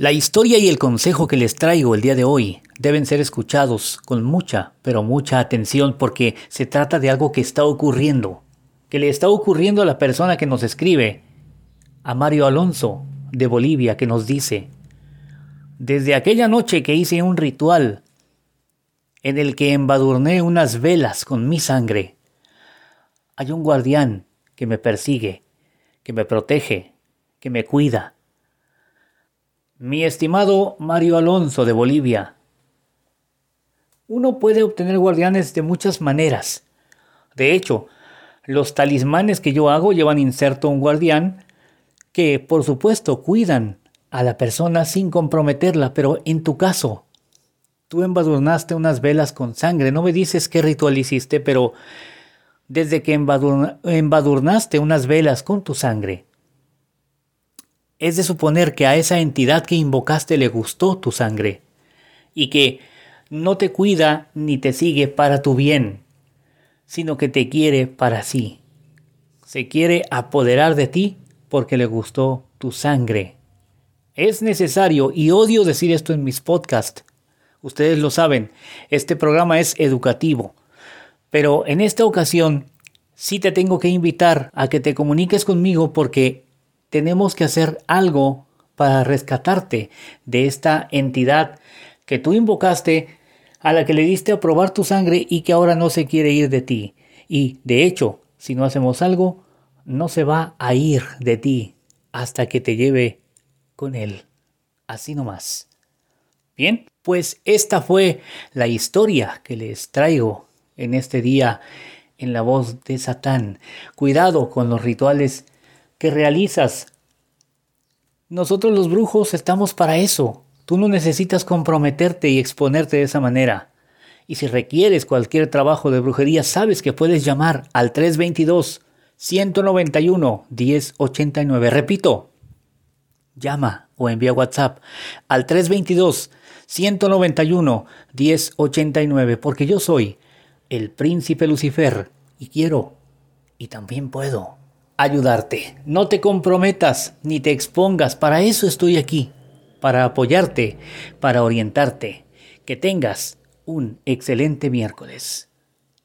La historia y el consejo que les traigo el día de hoy deben ser escuchados con mucha, pero mucha atención porque se trata de algo que está ocurriendo, que le está ocurriendo a la persona que nos escribe, a Mario Alonso de Bolivia, que nos dice, desde aquella noche que hice un ritual en el que embadurné unas velas con mi sangre, hay un guardián que me persigue, que me protege, que me cuida mi estimado Mario Alonso de Bolivia, uno puede obtener guardianes de muchas maneras. De hecho, los talismanes que yo hago llevan inserto un guardián que, por supuesto, cuidan a la persona sin comprometerla, pero en tu caso, tú embadurnaste unas velas con sangre. No me dices qué ritual hiciste, pero desde que embadurnaste unas velas con tu sangre, es de suponer que a esa entidad que invocaste le gustó tu sangre y que no te cuida ni te sigue para tu bien, sino que te quiere para sí. Se quiere apoderar de ti porque le gustó tu sangre. Es necesario, y odio decir esto en mis podcasts, ustedes lo saben, este programa es educativo, pero en esta ocasión sí te tengo que invitar a que te comuniques conmigo porque tenemos que hacer algo para rescatarte de esta entidad que tú invocaste, a la que le diste a probar tu sangre y que ahora no se quiere ir de ti. Y, de hecho, si no hacemos algo, no se va a ir de ti hasta que te lleve con él. Así nomás. Bien, pues esta fue la historia que les traigo en este día en la voz de Satán. Cuidado con los rituales que realizas. Nosotros los brujos estamos para eso. Tú no necesitas comprometerte y exponerte de esa manera. Y si requieres cualquier trabajo de brujería, sabes que puedes llamar al 322 191 1089. Repito, llama o envía WhatsApp al 322 191 1089 porque yo soy el príncipe Lucifer y quiero y también puedo ayudarte. No te comprometas ni te expongas. Para eso estoy aquí. Para apoyarte, para orientarte. Que tengas un excelente miércoles.